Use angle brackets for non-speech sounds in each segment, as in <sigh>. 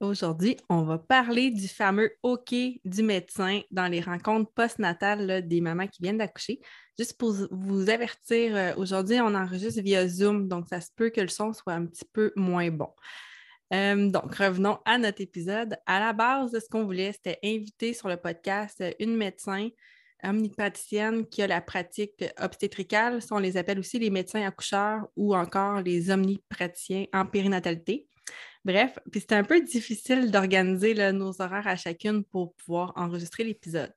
Aujourd'hui, on va parler du fameux OK du médecin dans les rencontres postnatales des mamans qui viennent d'accoucher. Juste pour vous avertir, euh, aujourd'hui, on enregistre via Zoom, donc ça se peut que le son soit un petit peu moins bon. Euh, donc, revenons à notre épisode. À la base ce qu'on voulait, c'était inviter sur le podcast une médecin omnipraticienne qui a la pratique obstétricale. On les appelle aussi les médecins accoucheurs ou encore les omnipraticiens en périnatalité. Bref, puis c'était un peu difficile d'organiser nos horaires à chacune pour pouvoir enregistrer l'épisode.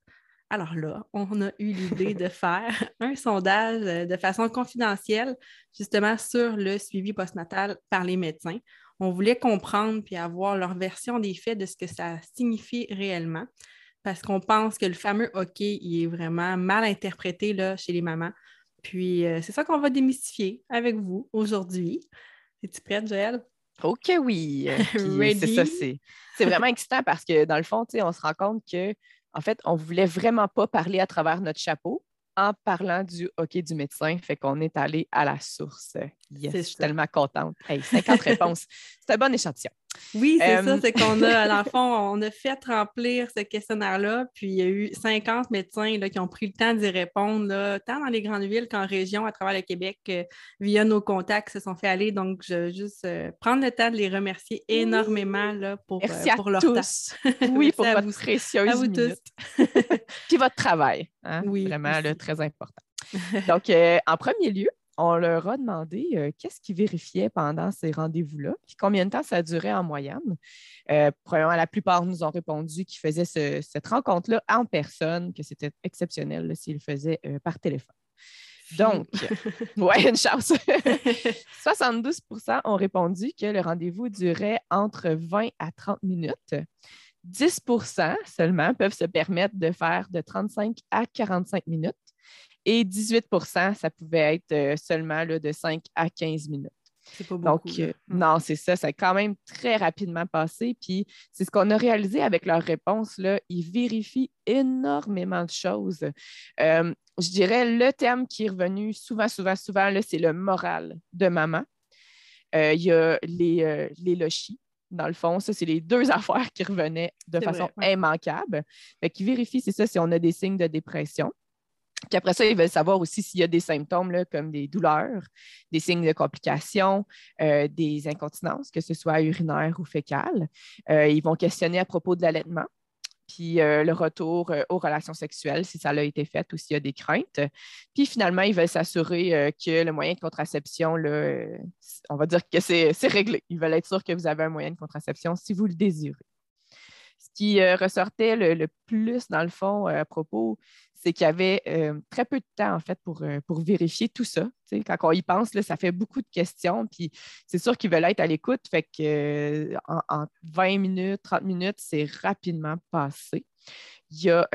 Alors là, on a eu l'idée de <laughs> faire un sondage euh, de façon confidentielle, justement sur le suivi postnatal par les médecins. On voulait comprendre puis avoir leur version des faits de ce que ça signifie réellement, parce qu'on pense que le fameux OK, il est vraiment mal interprété là, chez les mamans. Puis euh, c'est ça qu'on va démystifier avec vous aujourd'hui. Es-tu prête, Joël? OK, oui. <laughs> c'est ça, c'est vraiment excitant parce que dans le fond, on se rend compte que en fait, on ne voulait vraiment pas parler à travers notre chapeau en parlant du hockey du médecin. Fait qu'on est allé à la source. Yes, je suis tellement contente. Hey, 50 <laughs> réponses. C'est un bon échantillon. Oui, c'est ça, c'est qu'on a, <laughs> dans le fond, on a fait remplir ce questionnaire-là, puis il y a eu 50 médecins là, qui ont pris le temps d'y répondre, là, tant dans les grandes villes qu'en région, à travers le Québec, euh, via nos contacts, se sont fait aller. Donc, je veux juste euh, prendre le temps de les remercier énormément là, pour, euh, pour leur tous. <laughs> oui, pour votre précieuse à vous tous. <laughs> puis votre travail. Hein, oui, vraiment très important. Donc, en premier lieu, on leur a demandé euh, qu'est-ce qu'ils vérifiaient pendant ces rendez-vous-là, puis combien de temps ça durait en moyenne. Euh, la plupart nous ont répondu qu'ils faisaient cette rencontre-là en personne, que c'était exceptionnel s'ils le faisaient euh, par téléphone. Donc, <laughs> ouais, une chance. <laughs> 72% ont répondu que le rendez-vous durait entre 20 à 30 minutes. 10% seulement peuvent se permettre de faire de 35 à 45 minutes et 18% ça pouvait être euh, seulement là, de 5 à 15 minutes. C'est pas beaucoup. Donc, euh, non, c'est ça. Ça a quand même très rapidement passé. Puis, c'est ce qu'on a réalisé avec leurs réponses. Là. Ils vérifient énormément de choses. Euh, je dirais le terme qui est revenu souvent, souvent, souvent, c'est le moral de maman. Il y a les, les lochis. Dans le fond, ça, c'est les deux <laughs> affaires qui revenaient de façon immanquable. Fait qu'ils vérifient, c'est ça, si on a des signes de dépression. Puis après ça, ils veulent savoir aussi s'il y a des symptômes comme des douleurs, des signes de complications, euh, des incontinences, que ce soit urinaire ou fécales. Euh, ils vont questionner à propos de l'allaitement, puis euh, le retour aux relations sexuelles, si ça a été fait ou s'il y a des craintes. Puis finalement, ils veulent s'assurer que le moyen de contraception, on va dire que c'est réglé. Ils veulent être sûrs que vous avez un moyen de contraception si vous le désirez. Ce qui ressortait le, plus, dans le fond, à propos, c'est qu'il y avait euh, très peu de temps, en fait, pour, euh, pour vérifier tout ça. quand on y pense, là, ça fait beaucoup de questions, puis c'est sûr qu'ils veulent être à l'écoute, fait que euh, en, 20 minutes, 30 minutes, c'est rapidement passé. Il y a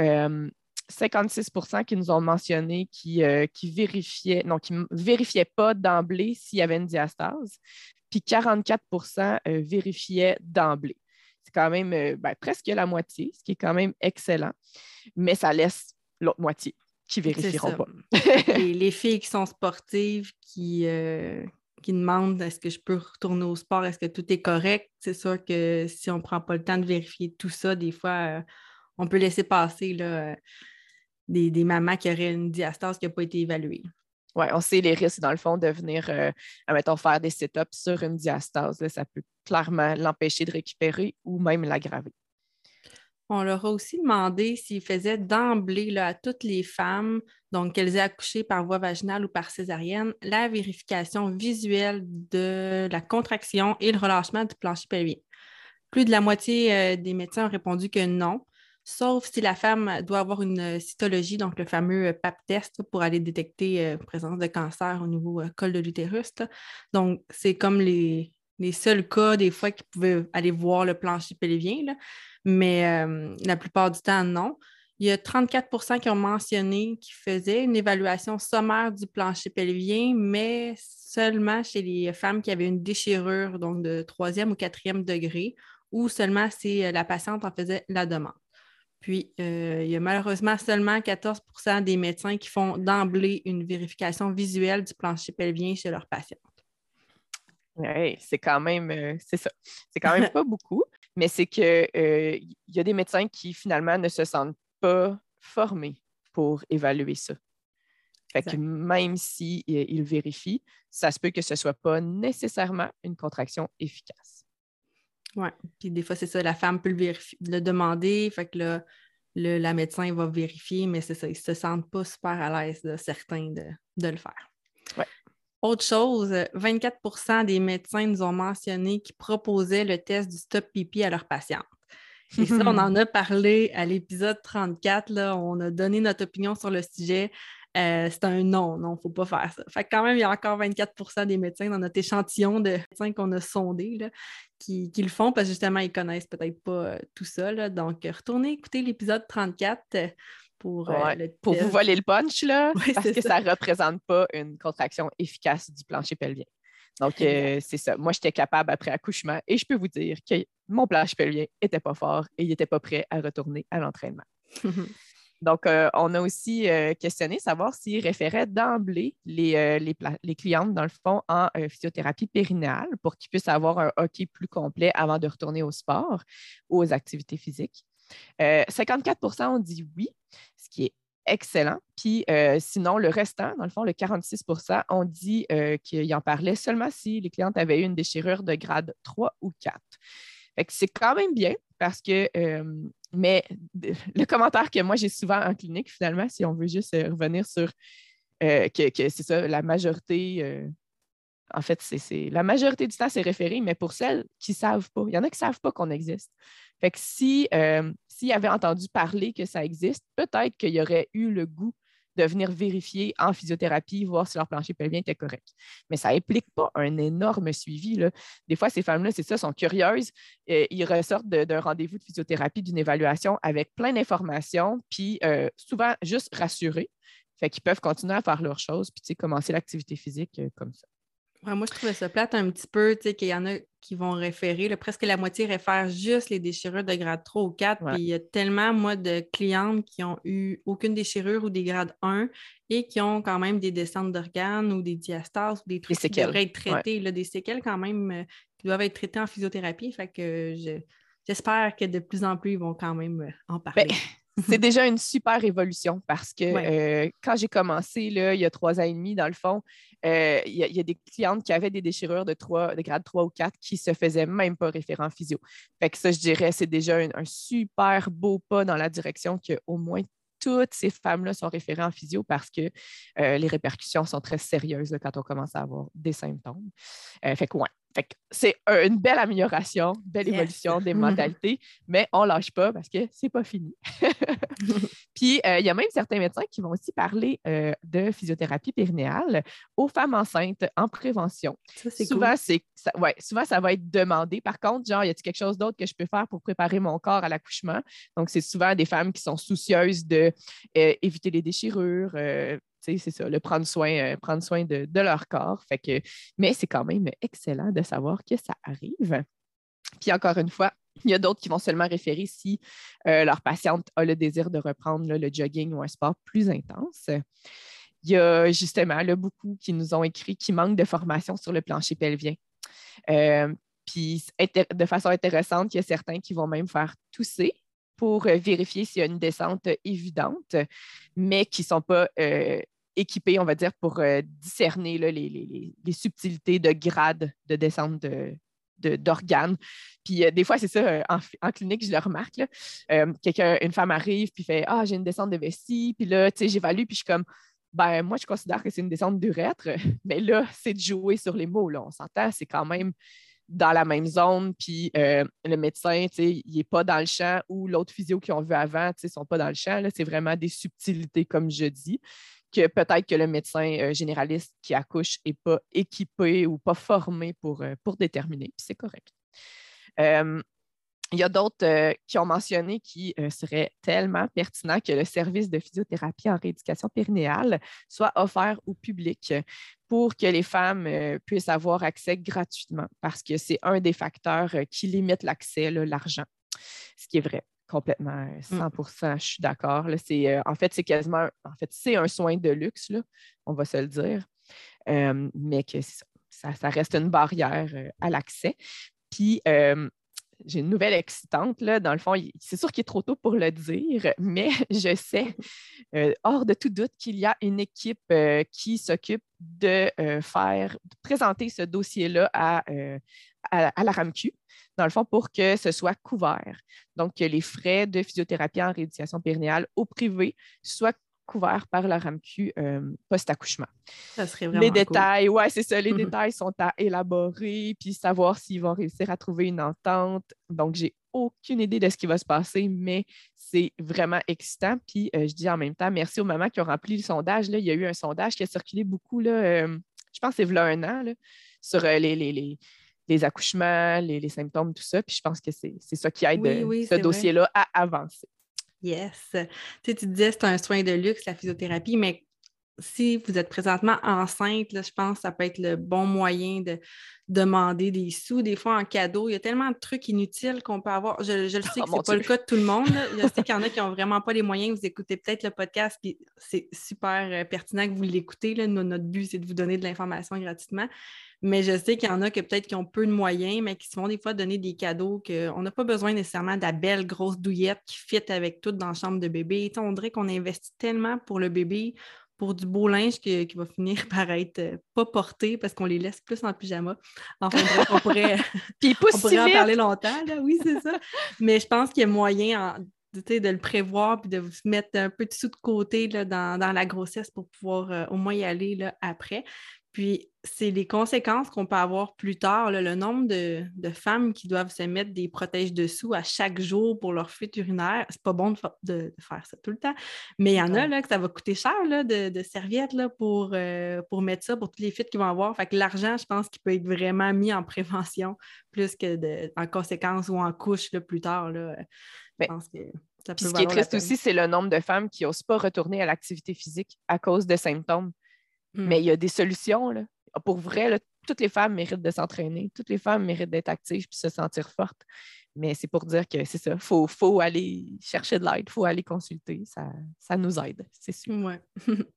56% qui nous ont mentionné qui, qui vérifiaient, non, qui vérifiaient pas d'emblée s'il y avait une diastase, puis 44% vérifiaient d'emblée. C'est quand même ben, presque la moitié, ce qui est quand même excellent, mais ça laisse l'autre moitié qui vérifieront pas. <laughs> les, filles qui sont sportives, qui, euh, qui demandent est-ce que je peux retourner au sport, est-ce que tout est correct, c'est sûr que si on ne prend pas le temps de vérifier tout ça, des fois, euh, on peut laisser passer là, euh, des, des, mamans qui auraient une diastase qui n'a pas été évaluée. Oui, on sait les risques, dans le fond, de venir, mettons, faire des sit-ups sur une diastase. ça peut clairement l'empêcher de récupérer ou même l'aggraver. On leur a aussi demandé s'ils faisaient d'emblée à toutes les femmes, donc qu'elles aient accouché par voie vaginale ou par césarienne, la vérification visuelle de la contraction et le relâchement du plancher pelvien. Plus de la moitié euh, des médecins ont répondu que non, sauf si la femme doit avoir une cytologie, donc le fameux PAP test pour aller détecter euh, présence de cancer au niveau euh, col de l'utérus. Donc, c'est comme les, seuls cas des fois qu'ils pouvaient aller voir le plancher pelvien. Mais euh, la plupart du temps, non. Il y a 34% qui ont mentionné qu'ils faisaient une évaluation sommaire du plancher pelvien, mais seulement chez les femmes qui avaient une déchirure, donc de troisième ou quatrième degré, ou seulement si euh, la patiente en faisait la demande. Puis, euh, il y a malheureusement seulement 14% des médecins qui font d'emblée une vérification visuelle du plancher pelvien chez leurs patientes. Oui, c'est quand même, euh, c'est ça. C'est quand même pas <laughs> beaucoup, mais c'est qu'il y a des médecins qui finalement ne se sentent pas formés pour évaluer ça. Fait que même s'ils si, vérifient, ça se peut que ce ne soit pas nécessairement une contraction efficace. Oui, puis des fois, c'est ça, la femme peut le, demander, fait que le, la médecin va vérifier, mais c'est ça, ils ne se sentent pas super à l'aise, certains, de, le faire. Autre chose, 24% des médecins nous ont mentionné qu'ils proposaient le test du stop pipi à leurs patientes. Et ça, on en <laughs> a parlé à l'épisode 34. Là, on a donné notre opinion sur le sujet. Euh, c'est un non, non, il ne faut pas faire ça. Fait quand même, il y a encore 24% des médecins dans notre échantillon de médecins qu'on a sondés qui, le font parce que justement, ils ne connaissent peut-être pas euh, tout ça. Donc, retournez écouter l'épisode 34 euh, pour, pour vous voler le punch, là, <laughs> parce que ça ne représente pas une contraction efficace du plancher pelvien. Donc, c'est ça. Moi, j'étais capable après accouchement et je peux vous dire que mon plancher pelvien n'était pas fort et il n'était pas prêt à retourner à l'entraînement. <laughs> Donc, euh, on a aussi euh, questionné savoir s'ils référaient d'emblée les, euh, les, clientes, dans le fond, en physiothérapie périnéale pour qu'ils puissent avoir un hockey plus complet avant de retourner au sport ou aux activités physiques. 54% ont dit oui, ce qui est excellent. Puis sinon, le restant, dans le fond, le 46% ont dit qu'ils en parlaient seulement si les clientes avaient eu une déchirure de grade 3 ou 4. c'est quand même bien parce que mais <laughs> le commentaire que moi j'ai souvent en clinique, finalement, si on veut juste euh, revenir sur euh, que, c'est ça, la majorité, euh, en fait, c'est la majorité du temps, c'est référé, mais pour celles qui ne savent pas, il y en a qui ne savent pas qu'on existe. Fait que si, s'ils avaient entendu parler que ça existe, peut-être qu'il aurait eu le goût de venir vérifier en physiothérapie, voir si leur plancher pelvien était correct. Mais ça n'implique pas un énorme suivi. Des fois, ces femmes-là, c'est ça, sont curieuses. Ils ressortent d'un rendez-vous de physiothérapie, d'une évaluation avec plein d'informations, puis euh, souvent juste rassurées. Fait qu'ils peuvent continuer à faire leurs choses, puis commencer l'activité physique euh, comme ça moi, je trouvais ça plate un petit peu, tu sais, qu'il y en a qui vont référer. presque la moitié réfère juste les déchirures de grade 3 ou 4. Puis il y a tellement, moi, de clientes qui ont eu aucune déchirure ou des grades 1 et qui ont quand même des descentes d'organes ou des diastases ou des trucs qui devraient être traités, des séquelles quand même euh, qui doivent être traitées en physiothérapie. Fait que j'espère que de plus en plus, ils vont quand même euh, en ben, parler c'est déjà une super évolution parce que euh, quand j'ai commencé, là, il y a trois ans et demi, dans le fond, euh, il, y a, des clientes qui avaient des déchirures de, 3, de grade 3 ou 4 qui ne se faisaient même pas référent physio. Fait que ça, je dirais, c'est déjà un, super beau pas dans la direction qu'au moins toutes ces femmes-là sont référées en physio parce que euh, les répercussions sont très sérieuses quand on commence à avoir des symptômes. fait que ouais, c'est une belle amélioration, belle évolution des modalités, mais on ne lâche pas parce que c'est pas fini. <laughs> Puis, euh, il y a même certains médecins qui vont aussi parler euh, de physiothérapie périnéale aux femmes enceintes en prévention. souvent, c'est, ça, souvent, ça va être demandé. Par contre, genre, y a-t-il quelque chose d'autre que je peux faire pour préparer mon corps à l'accouchement? Donc, c'est souvent des femmes qui sont soucieuses d'éviter euh, les déchirures, c'est ça, le prendre soin, euh, prendre soin de, leur corps. Fait que, mais c'est quand même excellent de savoir que ça arrive. Puis encore une fois, il y a d'autres qui vont seulement référer si euh, leur patiente a le désir de reprendre le jogging ou un sport plus intense. Il y a justement beaucoup qui nous ont écrit qui manquent de formation sur le plancher pelvien. Euh, puis de façon intéressante, il y a certains qui vont même faire tousser pour vérifier s'il y a une descente évidente, mais qui ne sont pas équipés, on va dire, pour euh, discerner les, subtilités de grade de descente d'organes. Puis euh, des fois, c'est ça, euh, en, clinique, je le remarque. quelqu'un, une femme arrive, puis fait Ah, j'ai une descente de vessie. Puis là, tu sais, j'évalue, puis je suis comme ben moi, je considère que c'est une descente d'urètre. <laughs> Mais là, c'est de jouer sur les mots. Là. On s'entend, c'est quand même dans la même zone, puis le médecin, il n'est pas dans le champ, ou l'autre physio qu'ils ont vu avant, ne sont pas dans le champ. C'est vraiment des subtilités, comme je dis peut-être que le médecin euh, généraliste qui accouche n'est pas équipé ou pas formé pour, euh, pour déterminer, puis c'est correct. Euh, il y a d'autres qui ont mentionné qu'il euh, serait tellement pertinent que le service de physiothérapie en rééducation périnéale soit offert au public pour que les femmes puissent avoir accès gratuitement, parce que c'est un des facteurs qui limite l'accès, l'argent, ce qui est vrai complètement 100 mm. je suis d'accord. en fait, c'est quasiment en fait, c'est un soin de luxe, là, on va se le dire, mais que ça, ça, reste une barrière à l'accès. Puis, j'ai une nouvelle excitante, là. Dans le fond, c'est sûr qu'il est trop tôt pour le dire, mais <laughs> je sais, euh, hors de tout doute, qu'il y a une équipe euh, qui s'occupe de euh, faire, présenter ce dossier-là à, à, la RAMQ, dans le fond, pour que ce soit couvert. Donc, que les frais de physiothérapie en rééducation périnéale au privé soient couvert par la RAMQ euh, post-accouchement. Ça serait vraiment Les détails, ouais, c'est ça, les <laughs> détails sont à élaborer, puis savoir s'ils vont réussir à trouver une entente. Donc, j'ai aucune idée de ce qui va se passer, mais c'est vraiment excitant. Puis, euh, je dis en même temps, merci aux mamans qui ont rempli le sondage. Là. Il y a eu un sondage qui a circulé beaucoup, là, euh, je pense que c'est un an, sur les, les, accouchements, les, symptômes, tout ça. Puis je pense que c'est ça qui aide ce dossier-là à avancer. Yes. Tu, tu disais c'est un soin de luxe, la physiothérapie, mais si vous êtes présentement enceinte, je pense que ça peut être le bon moyen de demander des sous, des fois en cadeau. Il y a tellement de trucs inutiles qu'on peut avoir. Je, le <laughs> sais que oh ce n'est pas le cas de tout le monde. Je sais <laughs> qu'il y en a qui n'ont vraiment pas les moyens. Vous écoutez peut-être le podcast, puis c'est super euh, pertinent que vous l'écoutez. Notre but, c'est de vous donner de l'information gratuitement. Mais je sais qu'il y en a que peut-être qui ont peu de moyens, mais qui se font des fois donner des cadeaux qu'on n'a pas besoin nécessairement de la belle grosse douillette qui fit avec tout dans la chambre de bébé. on dirait qu'on investit tellement pour le bébé, pour du beau linge qui, va finir <laughs> par être euh, pas porté parce qu'on les laisse plus en pyjama. Enfin, on pourrait, <laughs> <laughs> on pourrait en parler longtemps, oui, c'est ça. Mais je pense qu'il y a moyen de le prévoir puis de vous mettre un peu de sous de côté là, dans, la grossesse pour pouvoir euh, au moins y aller là, après. Puis, c'est les conséquences qu'on peut avoir plus tard. le nombre de, femmes qui doivent se mettre des protèges dessous à chaque jour pour leur fuite urinaire, c'est pas bon de, faire ça tout le temps. Mais il y en a là, que ça va coûter cher de, serviettes là, pour, euh, pour mettre ça pour toutes les fuites qu'ils vont avoir. Fait que l'argent, je pense qu'il peut être vraiment mis en prévention <laughs> plus que de, en conséquence ou en couche plus tard. Là. Je pense que ce qui est triste aussi, c'est le nombre de femmes qui n'osent pas retourner à l'activité physique à cause de symptômes. Mais hmm. il y a des solutions. Là. Pour vrai, toutes les femmes méritent de s'entraîner, toutes les femmes méritent d'être actives et se sentir fortes. Mais c'est pour dire que c'est ça, il faut, aller chercher de l'aide, il faut aller consulter, ça, ça nous aide, c'est sûr. Ouais. <laughs>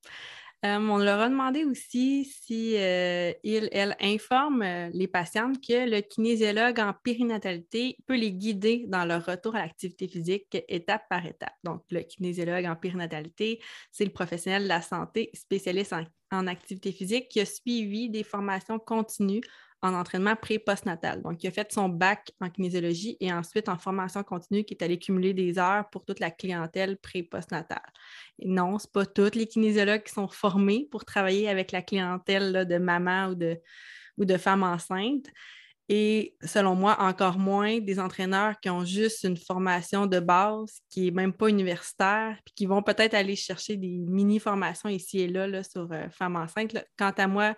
Euh, on leur a demandé aussi si euh, il, elle informe euh, les patientes que le kinésiologue en périnatalité peut les guider dans leur retour à l'activité physique étape par étape. Donc, le kinésiologue en périnatalité, c'est le professionnel de la santé spécialiste en activité physique qui a suivi des formations continues en entraînement pré-postnatal. Donc, il a fait son bac en kinésiologie et ensuite en formation continue qui est allé cumuler des heures pour toute la clientèle pré-postnatale. non, ce pas tous les kinésiologues qui sont formés pour travailler avec la clientèle de maman ou de, ou de femmes enceintes. Et selon moi, encore moins des entraîneurs qui ont juste une formation de base qui n'est même pas universitaire, puis qui vont peut-être aller chercher des mini-formations ici et là, sur euh, femmes enceintes. Quant à moi,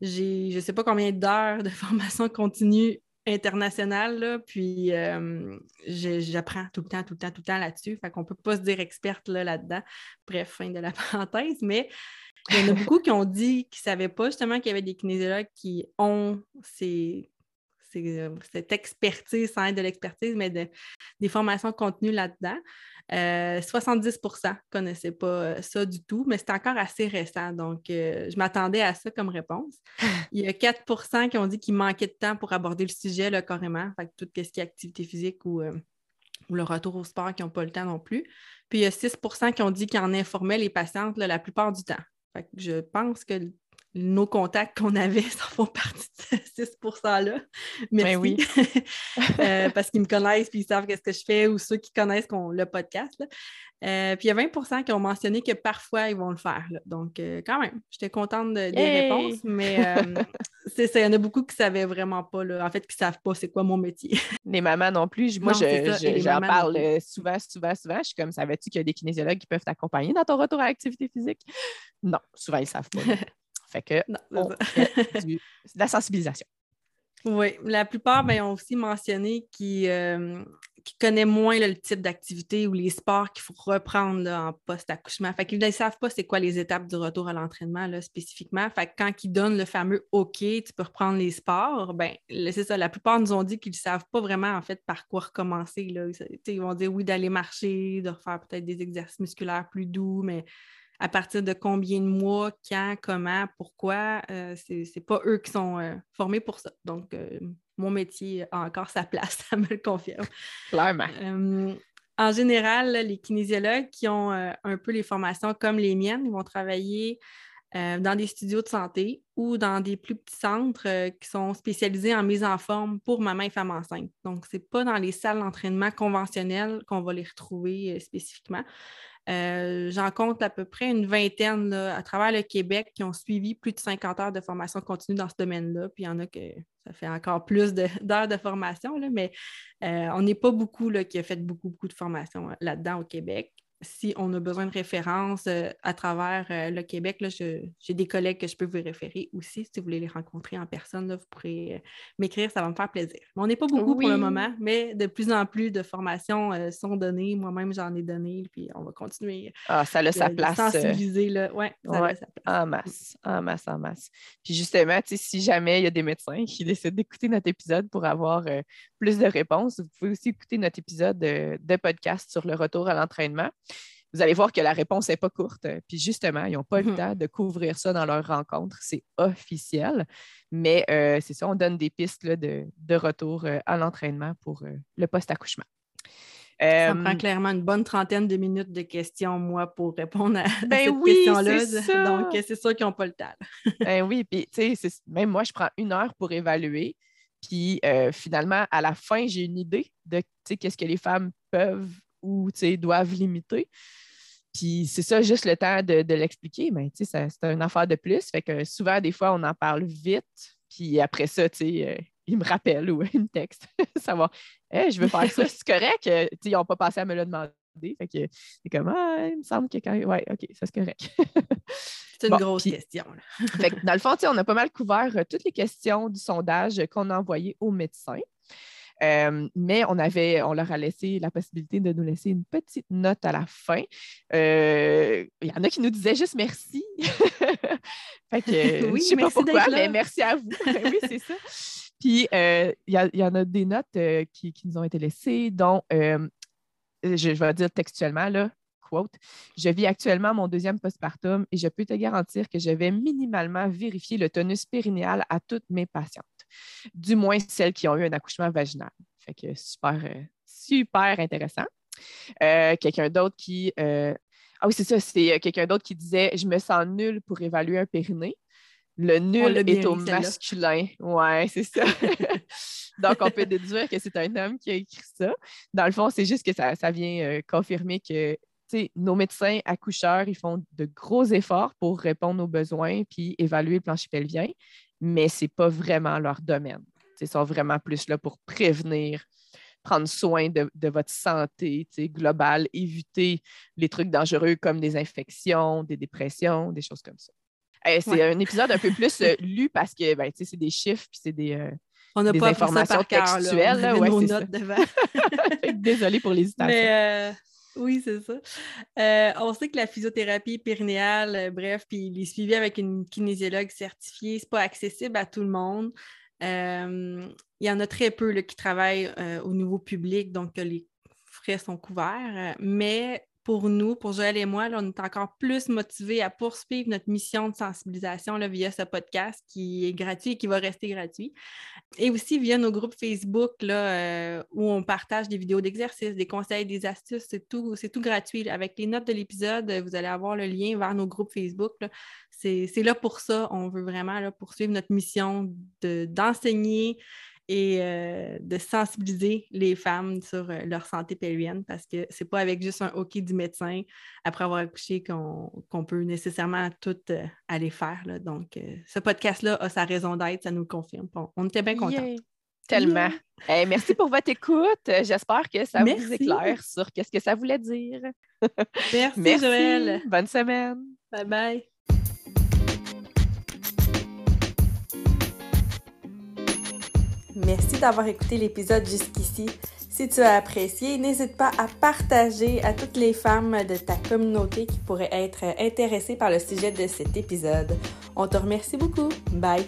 j'ai je ne sais pas combien d'heures de <laughs> formation continue internationale, puis euh, j'apprends tout le temps, tout le temps, tout le temps là-dessus. Fait qu'on ne peut pas se dire experte là-dedans. Bref, fin de la <laughs> parenthèse, mais il y en a beaucoup qui ont dit qu'ils ne savaient pas justement qu'il y avait des kinésiologues qui ont ces, cette expertise, sans être de l'expertise, mais des formations continues là-dedans. 70 ne connaissaient pas euh, ça du tout, mais c'est encore assez récent. Donc, euh, je m'attendais à ça comme réponse. <laughs> Il y a 4% qui ont dit qu'il manquait de temps pour aborder le sujet là, carrément. Fait tout ce qui est activité physique ou, euh, ou le retour au sport qui n'ont pas le temps non plus. Puis il y a 6% qui ont dit qu'ils en informaient les patientes la plupart du temps. Fait je pense que nos contacts qu'on avait, <laughs> ça font partie de ces 6 là Merci. Ben oui. <laughs> Euh, parce qu'ils me connaissent et ils savent ce que je fais ou ceux qui connaissent le podcast. Euh, puis il y a 20% qui ont mentionné que parfois ils vont le faire. Donc, euh, quand même, j'étais contente des réponses, mais <laughs> c'est ça. Il y en a beaucoup qui ne savaient vraiment pas, là, en fait, qui ne savent pas c'est quoi mon métier. Les mamans non plus. Moi, j'en parle souvent, souvent, souvent. Je suis comme, savais-tu qu'il y a des kinésiologues qui peuvent t'accompagner dans ton retour à l'activité physique? Non, souvent, ils ne savent pas. Fait que, de la sensibilisation. Oui, la plupart ben, ont aussi mentionné qu'ils euh, connaissent moins le type d'activité ou les sports qu'il faut reprendre en post-accouchement. Fait qu'ils ne savent pas c'est quoi les étapes du retour à l'entraînement spécifiquement. Fait que quand ils donnent le fameux OK, tu peux reprendre les sports, ben c'est ça. La plupart nous ont dit qu'ils ne savent pas vraiment en fait par quoi recommencer. Là. Ils vont dire oui d'aller marcher, de refaire peut-être des exercices musculaires plus doux, mais à partir de combien de mois, quand, comment, pourquoi. Euh, ce n'est pas eux qui sont euh, formés pour ça. Donc, euh, mon métier a encore sa place, <laughs> ça me le confirme. Clairement. en général, les kinésiologues qui ont un peu les formations comme les miennes, ils vont travailler dans des studios de santé ou dans des plus petits centres qui sont spécialisés en mise en forme pour maman et femme enceinte. Donc, ce n'est pas dans les salles d'entraînement conventionnelles qu'on va les retrouver spécifiquement. Euh, j'en compte à peu près une vingtaine à travers le Québec qui ont suivi plus de 50 heures de formation continue dans ce domaine-là. Puis il y en a que ça fait encore plus <laughs> d'heures de, formation, mais euh, on n'est pas beaucoup là, qui a fait beaucoup, beaucoup de formation là-dedans au Québec si on a besoin de références euh, à travers euh, le Québec, j'ai des collègues que je peux vous référer aussi. Si vous voulez les rencontrer en personne, vous pourrez euh, m'écrire, ça va me faire plaisir. on n'est pas beaucoup pour le moment, mais de plus en plus de formations sont données. Moi-même, j'en ai donné, puis on va continuer. Ah, ça a sa place. sensibiliser, là. Ouais, ça a sa place. En masse, en masse, en masse. Puis justement, si jamais il y a des médecins qui décident d'écouter notre épisode pour avoir plus de réponses, vous pouvez aussi écouter notre épisode de podcast sur le retour à l'entraînement vous allez voir que la réponse n'est pas courte. Puis justement, ils n'ont pas eu le mhm. temps de couvrir ça dans leur rencontre. C'est officiel. Mais euh, c'est ça, on donne des pistes de, retour euh, à l'entraînement pour euh, le post-accouchement. Ça prend clairement une bonne trentaine de minutes de questions, moi, pour répondre à, ben cette question-là. Donc, c'est sûr qu'ils n'ont pas le temps. <laughs> ben oui, puis tu sais, même moi, je prends une heure pour évaluer. Puis finalement, à la fin, j'ai une idée de qu'est-ce que les femmes peuvent ou doivent limiter. Puis c'est ça, juste le temps de, l'expliquer, mais c'est une affaire de plus. Fait que souvent, des fois, on en parle vite, puis après ça, tu sais, euh, ils me rappellent ou <laughs> une texte, <laughs> savoir, hey, je veux faire ça, c'est correct? Euh, ils n'ont pas passé à me le demander. Fait que c'est comme, ah, il me semble que quand. Ouais, OK, ça c'est correct. <laughs> c'est une grosse question. fait que dans le fond, on a pas mal couvert euh, toutes les questions du sondage qu'on a envoyé aux médecins. Euh, mais on, avait, on leur a laissé la possibilité de nous laisser une petite note à la fin. Euh, il y en a qui nous disaient juste merci. <laughs> fait que, oui, je ne sais pas pourquoi, mais merci à vous. oui, c'est ça. Puis, euh, il y, en a des notes qui, nous ont été laissées, dont, je, je, vais dire textuellement, là, quote, Je vis actuellement mon deuxième postpartum et je peux te garantir que je vais minimalement vérifier le tonus périnéal à toutes mes patientes du moins celles qui ont eu un accouchement vaginal. Fait que super, euh, super intéressant. Euh, quelqu'un d'autre qui. Euh, ah oui, c'est ça, c'est quelqu'un d'autre qui disait Je me sens nul pour évaluer un périnée. Le nul est au masculin. Oui, c'est ça. <laughs> Donc, on peut déduire que c'est un homme qui a écrit ça. Dans le fond, c'est juste que ça, ça vient confirmer que nos médecins accoucheurs, ils font de gros efforts pour répondre aux besoins puis évaluer le plancher pelvien, mais ce n'est pas vraiment leur domaine. Ils sont vraiment plus là pour prévenir, prendre soin de, votre santé globale, éviter les trucs dangereux comme des infections, des dépressions, des choses comme ça. c'est un épisode un peu plus euh, <laughs> lu parce que ben, c'est des chiffres puis c'est des, euh, On des informations textuelles. Là. Ouais, notes devant. <laughs> Désolée pour l'hésitation. Mais, euh, oui, c'est ça. Euh, on sait que la physiothérapie périnéale, euh, bref, puis les suivis avec une kinésiologue certifiée, c'est pas accessible à tout le monde. Euh, il y en a très peu qui travaillent au niveau public, donc les frais sont couverts. mais pour nous, pour Joël et moi, on est encore plus motivés à poursuivre notre mission de sensibilisation là, via ce podcast qui est gratuit et qui va rester gratuit. Et aussi via nos groupes Facebook là, euh, où on partage des vidéos d'exercices, des conseils, des astuces. C'est tout, gratuit. Avec les notes de l'épisode, vous allez avoir le lien vers nos groupes Facebook. C'est, là pour ça. On veut vraiment là, poursuivre notre mission de, d'enseigner et euh, de sensibiliser les femmes sur euh, leur santé pelvienne parce que c'est pas avec juste un OK du médecin après avoir accouché qu'on peut nécessairement tout euh, aller faire. Donc, ce podcast-là a sa raison d'être, ça nous le confirme. on était bien contents. Tellement. merci pour votre écoute. J'espère que ça vous éclaire sur qu'est-ce que ça voulait dire. merci, <laughs> merci, Joël. Bonne semaine. Bye bye. Merci d'avoir écouté l'épisode jusqu'ici. Si tu as apprécié, n'hésite pas à partager à toutes les femmes de ta communauté qui pourraient être intéressées par le sujet de cet épisode. On te remercie beaucoup. Bye!